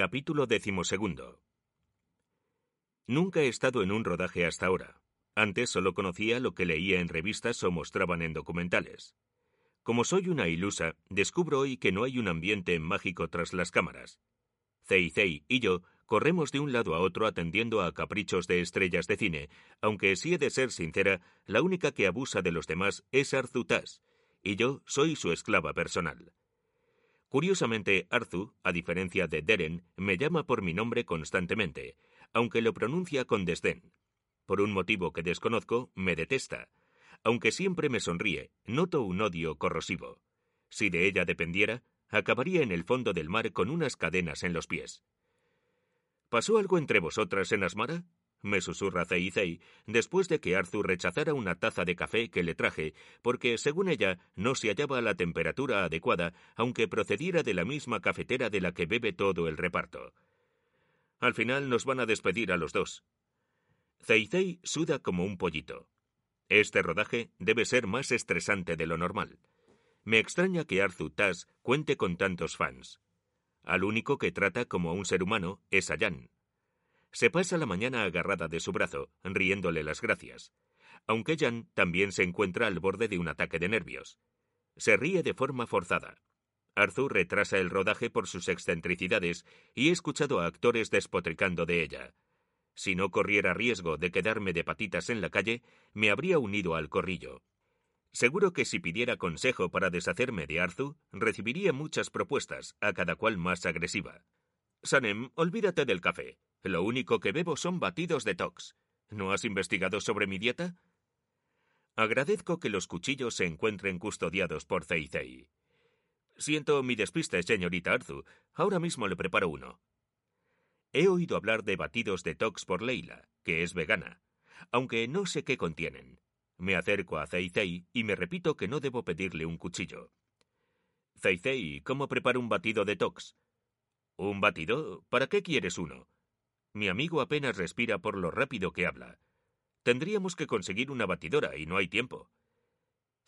Capítulo decimosegundo. Nunca he estado en un rodaje hasta ahora. Antes solo conocía lo que leía en revistas o mostraban en documentales. Como soy una ilusa, descubro hoy que no hay un ambiente mágico tras las cámaras. Zei Zei y yo corremos de un lado a otro atendiendo a caprichos de estrellas de cine, aunque si he de ser sincera, la única que abusa de los demás es Arzutas, y yo soy su esclava personal. Curiosamente, Arzu, a diferencia de Deren, me llama por mi nombre constantemente, aunque lo pronuncia con desdén. Por un motivo que desconozco, me detesta. Aunque siempre me sonríe, noto un odio corrosivo. Si de ella dependiera, acabaría en el fondo del mar con unas cadenas en los pies. ¿Pasó algo entre vosotras en Asmara? Me susurra Zei después de que Arthur rechazara una taza de café que le traje, porque, según ella, no se hallaba a la temperatura adecuada, aunque procediera de la misma cafetera de la que bebe todo el reparto. Al final nos van a despedir a los dos. Zei suda como un pollito. Este rodaje debe ser más estresante de lo normal. Me extraña que Arthur Tass cuente con tantos fans. Al único que trata como a un ser humano es a Jan. Se pasa la mañana agarrada de su brazo, riéndole las gracias, aunque Jan también se encuentra al borde de un ataque de nervios. Se ríe de forma forzada. Arthur retrasa el rodaje por sus excentricidades y he escuchado a actores despotricando de ella. Si no corriera riesgo de quedarme de patitas en la calle, me habría unido al corrillo. Seguro que si pidiera consejo para deshacerme de Arthur, recibiría muchas propuestas, a cada cual más agresiva. Sanem, olvídate del café. Lo único que bebo son batidos de tox. ¿No has investigado sobre mi dieta? Agradezco que los cuchillos se encuentren custodiados por Zei Siento mi despiste, señorita Arzu. Ahora mismo le preparo uno. He oído hablar de batidos de tox por Leila, que es vegana, aunque no sé qué contienen. Me acerco a Zei y me repito que no debo pedirle un cuchillo. Zei, ¿cómo preparo un batido de tox? ¿Un batido? ¿Para qué quieres uno? Mi amigo apenas respira por lo rápido que habla. Tendríamos que conseguir una batidora y no hay tiempo.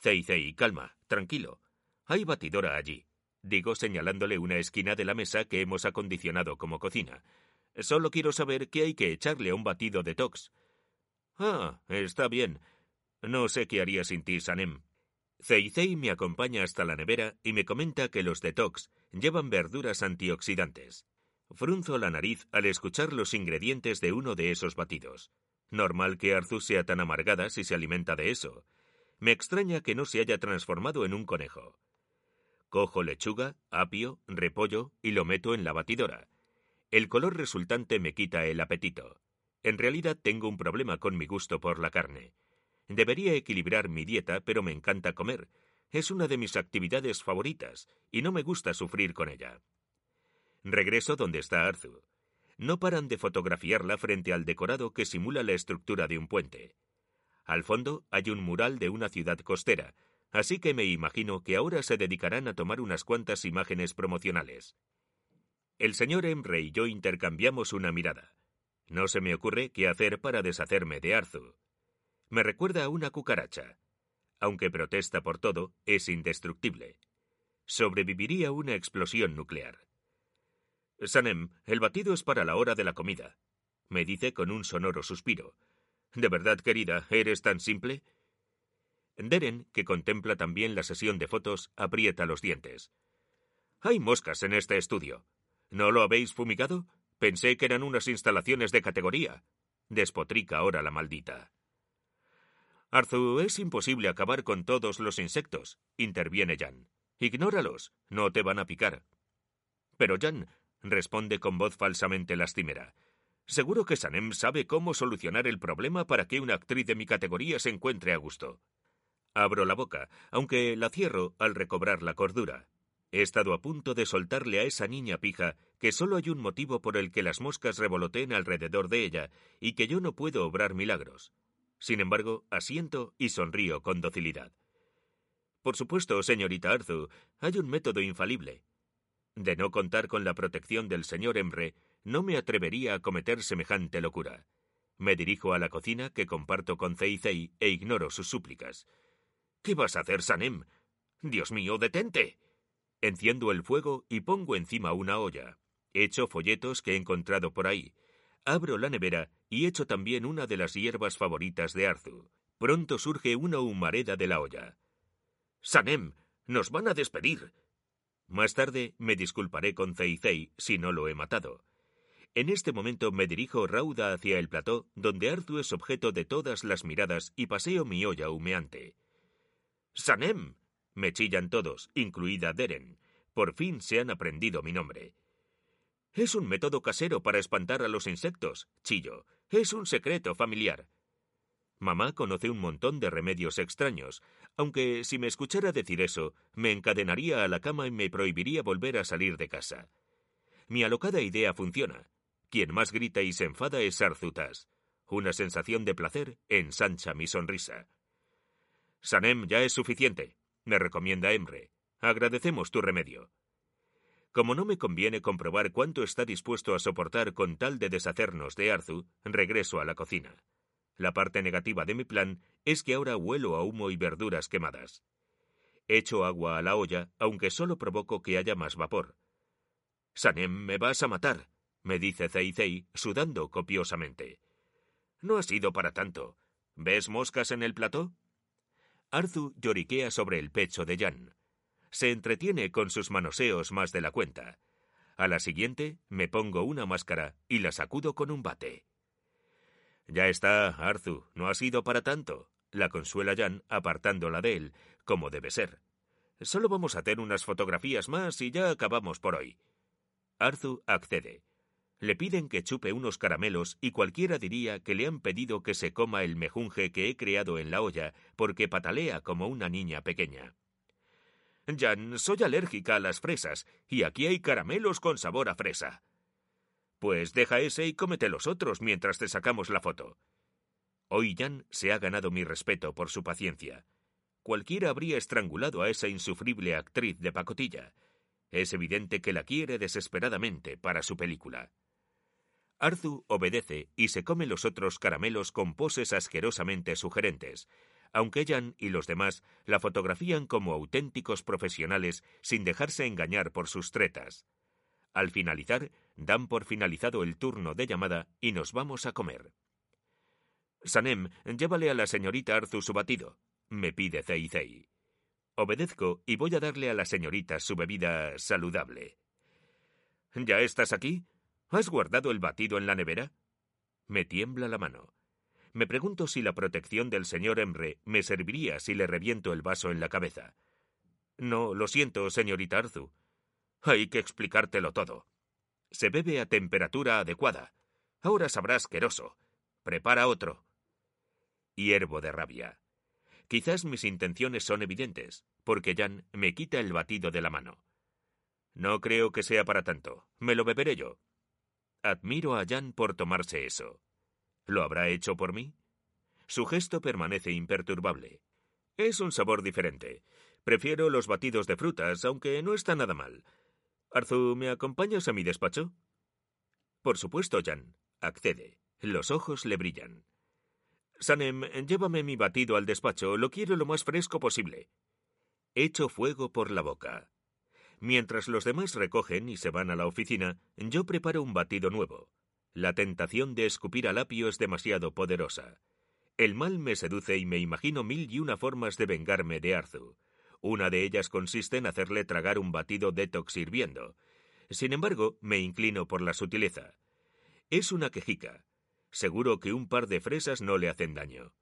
Zei Zei, calma, tranquilo. Hay batidora allí, digo señalándole una esquina de la mesa que hemos acondicionado como cocina. Solo quiero saber qué hay que echarle a un batido de tox. Ah, está bien. No sé qué haría sin ti, Sanem. Zei me acompaña hasta la nevera y me comenta que los detox llevan verduras antioxidantes. Frunzo la nariz al escuchar los ingredientes de uno de esos batidos. Normal que Arzu sea tan amargada si se alimenta de eso. Me extraña que no se haya transformado en un conejo. Cojo lechuga, apio, repollo y lo meto en la batidora. El color resultante me quita el apetito. En realidad tengo un problema con mi gusto por la carne. Debería equilibrar mi dieta, pero me encanta comer. Es una de mis actividades favoritas, y no me gusta sufrir con ella. Regreso donde está Arthur. No paran de fotografiarla frente al decorado que simula la estructura de un puente. Al fondo hay un mural de una ciudad costera, así que me imagino que ahora se dedicarán a tomar unas cuantas imágenes promocionales. El señor Emre y yo intercambiamos una mirada. No se me ocurre qué hacer para deshacerme de Arthur. Me recuerda a una cucaracha. Aunque protesta por todo, es indestructible. Sobreviviría una explosión nuclear. Sanem, el batido es para la hora de la comida, me dice con un sonoro suspiro. ¿De verdad, querida, eres tan simple? Deren, que contempla también la sesión de fotos, aprieta los dientes. Hay moscas en este estudio. ¿No lo habéis fumigado? Pensé que eran unas instalaciones de categoría. Despotrica ahora la maldita. Arzu, es imposible acabar con todos los insectos, interviene Jan. Ignóralos, no te van a picar. Pero Jan, responde con voz falsamente lastimera. Seguro que Sanem sabe cómo solucionar el problema para que una actriz de mi categoría se encuentre a gusto. Abro la boca, aunque la cierro al recobrar la cordura. He estado a punto de soltarle a esa niña pija que solo hay un motivo por el que las moscas revoloteen alrededor de ella y que yo no puedo obrar milagros. Sin embargo, asiento y sonrío con docilidad. Por supuesto, señorita Arzu, hay un método infalible. De no contar con la protección del señor Emre, no me atrevería a cometer semejante locura. Me dirijo a la cocina que comparto con Zei e ignoro sus súplicas. ¿Qué vas a hacer, Sanem? Dios mío, detente. Enciendo el fuego y pongo encima una olla. Echo folletos que he encontrado por ahí. Abro la nevera y echo también una de las hierbas favoritas de Arzu. Pronto surge una humareda de la olla. Sanem, nos van a despedir. Más tarde me disculparé con Zeizei si no lo he matado. En este momento me dirijo rauda hacia el plató, donde Arzu es objeto de todas las miradas y paseo mi olla humeante. ¡Sanem! me chillan todos, incluida Deren. Por fin se han aprendido mi nombre. Es un método casero para espantar a los insectos, chillo. Es un secreto familiar. Mamá conoce un montón de remedios extraños, aunque si me escuchara decir eso, me encadenaría a la cama y me prohibiría volver a salir de casa. Mi alocada idea funciona. Quien más grita y se enfada es Arzutas. Una sensación de placer ensancha mi sonrisa. Sanem ya es suficiente, me recomienda Emre. Agradecemos tu remedio. Como no me conviene comprobar cuánto está dispuesto a soportar con tal de deshacernos de Arzu, regreso a la cocina. La parte negativa de mi plan es que ahora huelo a humo y verduras quemadas. Echo agua a la olla, aunque solo provoco que haya más vapor. Sanem, me vas a matar, me dice Zeizei, sudando copiosamente. No ha sido para tanto. ¿Ves moscas en el plató? Arzu lloriquea sobre el pecho de Jan. Se entretiene con sus manoseos más de la cuenta. A la siguiente me pongo una máscara y la sacudo con un bate. Ya está, Arzu, no ha sido para tanto. La consuela Jan apartándola de él, como debe ser. Solo vamos a hacer unas fotografías más y ya acabamos por hoy. Arzu accede. Le piden que chupe unos caramelos y cualquiera diría que le han pedido que se coma el mejunje que he creado en la olla porque patalea como una niña pequeña. Jan, soy alérgica a las fresas y aquí hay caramelos con sabor a fresa. Pues deja ese y cómete los otros mientras te sacamos la foto. Hoy Jan se ha ganado mi respeto por su paciencia. Cualquiera habría estrangulado a esa insufrible actriz de pacotilla. Es evidente que la quiere desesperadamente para su película. Arzu obedece y se come los otros caramelos con poses asquerosamente sugerentes, aunque Jan y los demás la fotografían como auténticos profesionales sin dejarse engañar por sus tretas. Al finalizar, dan por finalizado el turno de llamada y nos vamos a comer. Sanem, llévale a la señorita Arzu su batido, me pide Zei Obedezco y voy a darle a la señorita su bebida saludable. ¿Ya estás aquí? ¿Has guardado el batido en la nevera? Me tiembla la mano. Me pregunto si la protección del señor Emre me serviría si le reviento el vaso en la cabeza. No, lo siento, señorita Arzu. Hay que explicártelo todo. Se bebe a temperatura adecuada. Ahora sabrás queroso. Prepara otro. Hiervo de rabia. Quizás mis intenciones son evidentes, porque Jan me quita el batido de la mano. No creo que sea para tanto. Me lo beberé yo. Admiro a Jan por tomarse eso. ¿Lo habrá hecho por mí? Su gesto permanece imperturbable. Es un sabor diferente. Prefiero los batidos de frutas, aunque no está nada mal. Arzu, ¿me acompañas a mi despacho? Por supuesto, Jan. Accede. Los ojos le brillan. Sanem, llévame mi batido al despacho. Lo quiero lo más fresco posible. Echo fuego por la boca. Mientras los demás recogen y se van a la oficina, yo preparo un batido nuevo. La tentación de escupir al apio es demasiado poderosa. El mal me seduce y me imagino mil y una formas de vengarme de Arzu. Una de ellas consiste en hacerle tragar un batido detox hirviendo. Sin embargo, me inclino por la sutileza. Es una quejica. Seguro que un par de fresas no le hacen daño.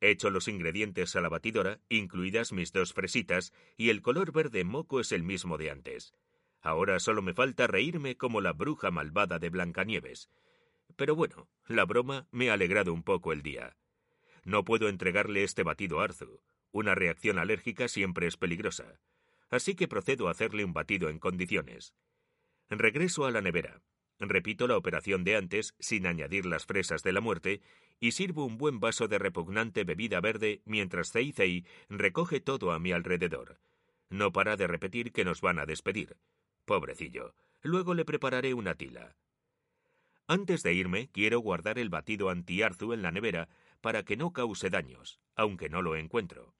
Echo los ingredientes a la batidora, incluidas mis dos fresitas, y el color verde moco es el mismo de antes. Ahora solo me falta reírme como la bruja malvada de Blancanieves. Pero bueno, la broma me ha alegrado un poco el día. No puedo entregarle este batido a Arzu. Una reacción alérgica siempre es peligrosa. Así que procedo a hacerle un batido en condiciones. Regreso a la nevera. Repito la operación de antes, sin añadir las fresas de la muerte, y sirvo un buen vaso de repugnante bebida verde mientras Zei recoge todo a mi alrededor. No para de repetir que nos van a despedir. Pobrecillo. Luego le prepararé una tila. Antes de irme, quiero guardar el batido antiarzu en la nevera para que no cause daños, aunque no lo encuentro.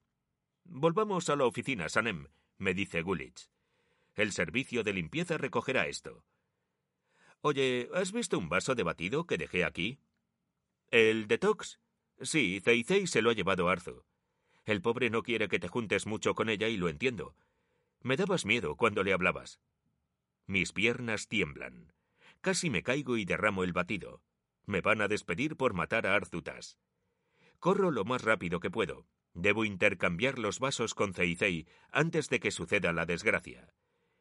Volvamos a la oficina, Sanem, me dice Gulich. El servicio de limpieza recogerá esto. Oye, ¿has visto un vaso de batido que dejé aquí? ¿El detox? Sí, Zeizei se lo ha llevado Arzu. El pobre no quiere que te juntes mucho con ella y lo entiendo. Me dabas miedo cuando le hablabas. Mis piernas tiemblan. Casi me caigo y derramo el batido. Me van a despedir por matar a Arzutas. Corro lo más rápido que puedo. Debo intercambiar los vasos con Zeizei antes de que suceda la desgracia.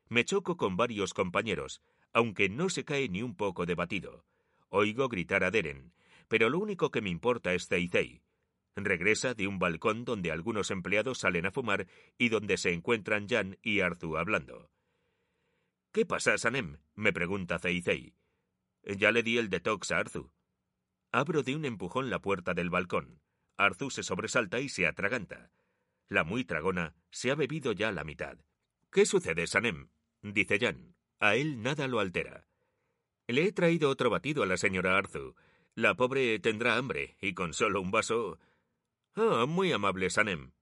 Me choco con varios compañeros, aunque no se cae ni un poco de batido. Oigo gritar a Deren, pero lo único que me importa es Zeizei. Regresa de un balcón donde algunos empleados salen a fumar y donde se encuentran Jan y Arzu hablando. ¿Qué pasa, Sanem? me pregunta Zeizei. Ya le di el detox a Arzu. Abro de un empujón la puerta del balcón. Arzu se sobresalta y se atraganta. La muy tragona se ha bebido ya la mitad. ¿Qué sucede, Sanem? dice Jan. A él nada lo altera. Le he traído otro batido a la señora Arzu. La pobre tendrá hambre, y con solo un vaso. Ah, muy amable, Sanem.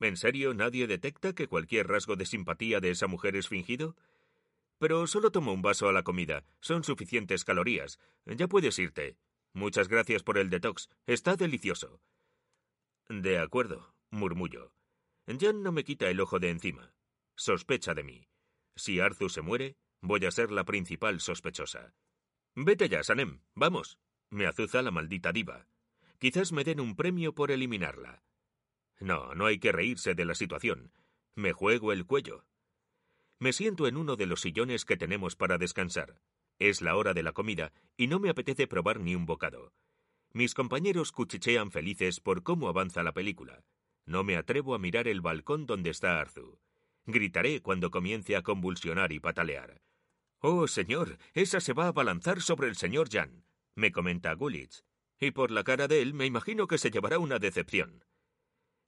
¿En serio nadie detecta que cualquier rasgo de simpatía de esa mujer es fingido? Pero solo tomo un vaso a la comida. Son suficientes calorías. Ya puedes irte. Muchas gracias por el detox. Está delicioso. De acuerdo, murmullo. Jan no me quita el ojo de encima. Sospecha de mí. Si Arzu se muere, voy a ser la principal sospechosa. Vete ya, Sanem. Vamos. Me azuza la maldita diva. Quizás me den un premio por eliminarla. No, no hay que reírse de la situación. Me juego el cuello. Me siento en uno de los sillones que tenemos para descansar. Es la hora de la comida y no me apetece probar ni un bocado. Mis compañeros cuchichean felices por cómo avanza la película. No me atrevo a mirar el balcón donde está Arzu. Gritaré cuando comience a convulsionar y patalear. Oh, señor, esa se va a abalanzar sobre el señor Jan, me comenta Gulich. Y por la cara de él me imagino que se llevará una decepción.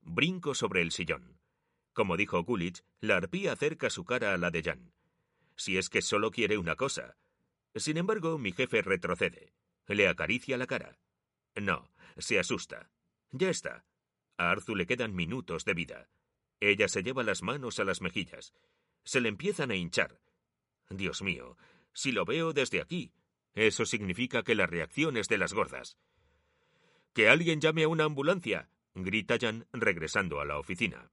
Brinco sobre el sillón. Como dijo Gulich, la arpía acerca su cara a la de Jan. Si es que solo quiere una cosa, sin embargo, mi jefe retrocede. Le acaricia la cara. No, se asusta. Ya está. A Arzu le quedan minutos de vida. Ella se lleva las manos a las mejillas. Se le empiezan a hinchar. Dios mío, si lo veo desde aquí, eso significa que la reacción es de las gordas. Que alguien llame a una ambulancia, grita Jan regresando a la oficina.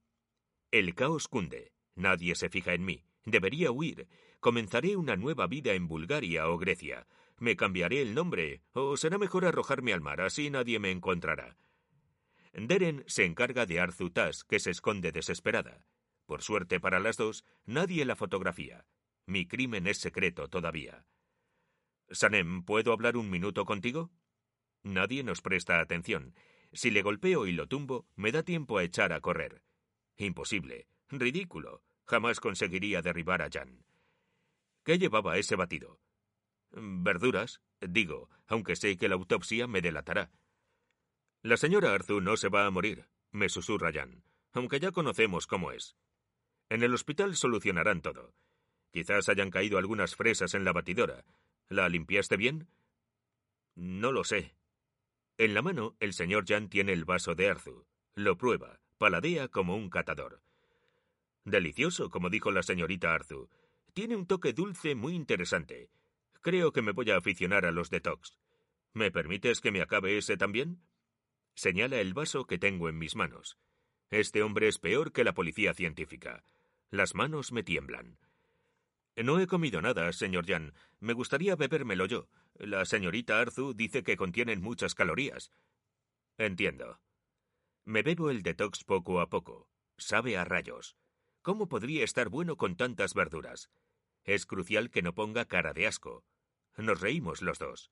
El caos cunde. Nadie se fija en mí. Debería huir. Comenzaré una nueva vida en Bulgaria o Grecia. Me cambiaré el nombre, o será mejor arrojarme al mar, así nadie me encontrará. Deren se encarga de Arzutas, que se esconde desesperada. Por suerte para las dos, nadie la fotografía. Mi crimen es secreto todavía. Sanem, ¿puedo hablar un minuto contigo? Nadie nos presta atención. Si le golpeo y lo tumbo, me da tiempo a echar a correr. Imposible. Ridículo. Jamás conseguiría derribar a Jan. ¿Qué llevaba ese batido? Verduras, digo, aunque sé que la autopsia me delatará. La señora Arzu no se va a morir, me susurra Jan, aunque ya conocemos cómo es. En el hospital solucionarán todo. Quizás hayan caído algunas fresas en la batidora. ¿La limpiaste bien? No lo sé. En la mano, el señor Jan tiene el vaso de Arzu. Lo prueba, paladea como un catador. Delicioso, como dijo la señorita Arzu. Tiene un toque dulce muy interesante. Creo que me voy a aficionar a los detox. ¿Me permites que me acabe ese también? Señala el vaso que tengo en mis manos. Este hombre es peor que la policía científica. Las manos me tiemblan. No he comido nada, señor Jan. Me gustaría bebérmelo yo. La señorita Arzu dice que contienen muchas calorías. Entiendo. Me bebo el detox poco a poco. Sabe a rayos. ¿Cómo podría estar bueno con tantas verduras? Es crucial que no ponga cara de asco. Nos reímos los dos.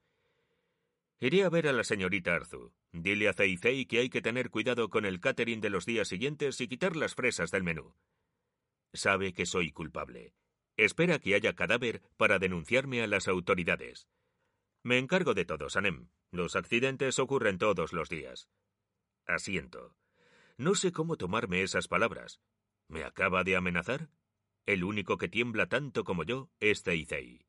Iré a ver a la señorita Arzu. Dile a Zeizei que hay que tener cuidado con el catering de los días siguientes y quitar las fresas del menú. Sabe que soy culpable. Espera que haya cadáver para denunciarme a las autoridades. Me encargo de todo, Sanem. Los accidentes ocurren todos los días. Asiento. No sé cómo tomarme esas palabras. ¿Me acaba de amenazar? El único que tiembla tanto como yo es Teizei.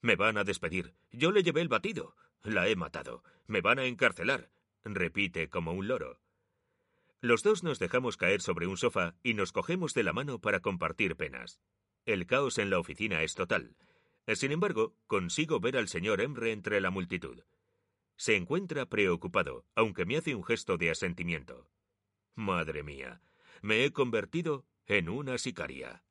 Me van a despedir. Yo le llevé el batido. La he matado. Me van a encarcelar. Repite como un loro. Los dos nos dejamos caer sobre un sofá y nos cogemos de la mano para compartir penas. El caos en la oficina es total. Sin embargo, consigo ver al señor Emre entre la multitud. Se encuentra preocupado, aunque me hace un gesto de asentimiento. Madre mía, me he convertido en una sicaria.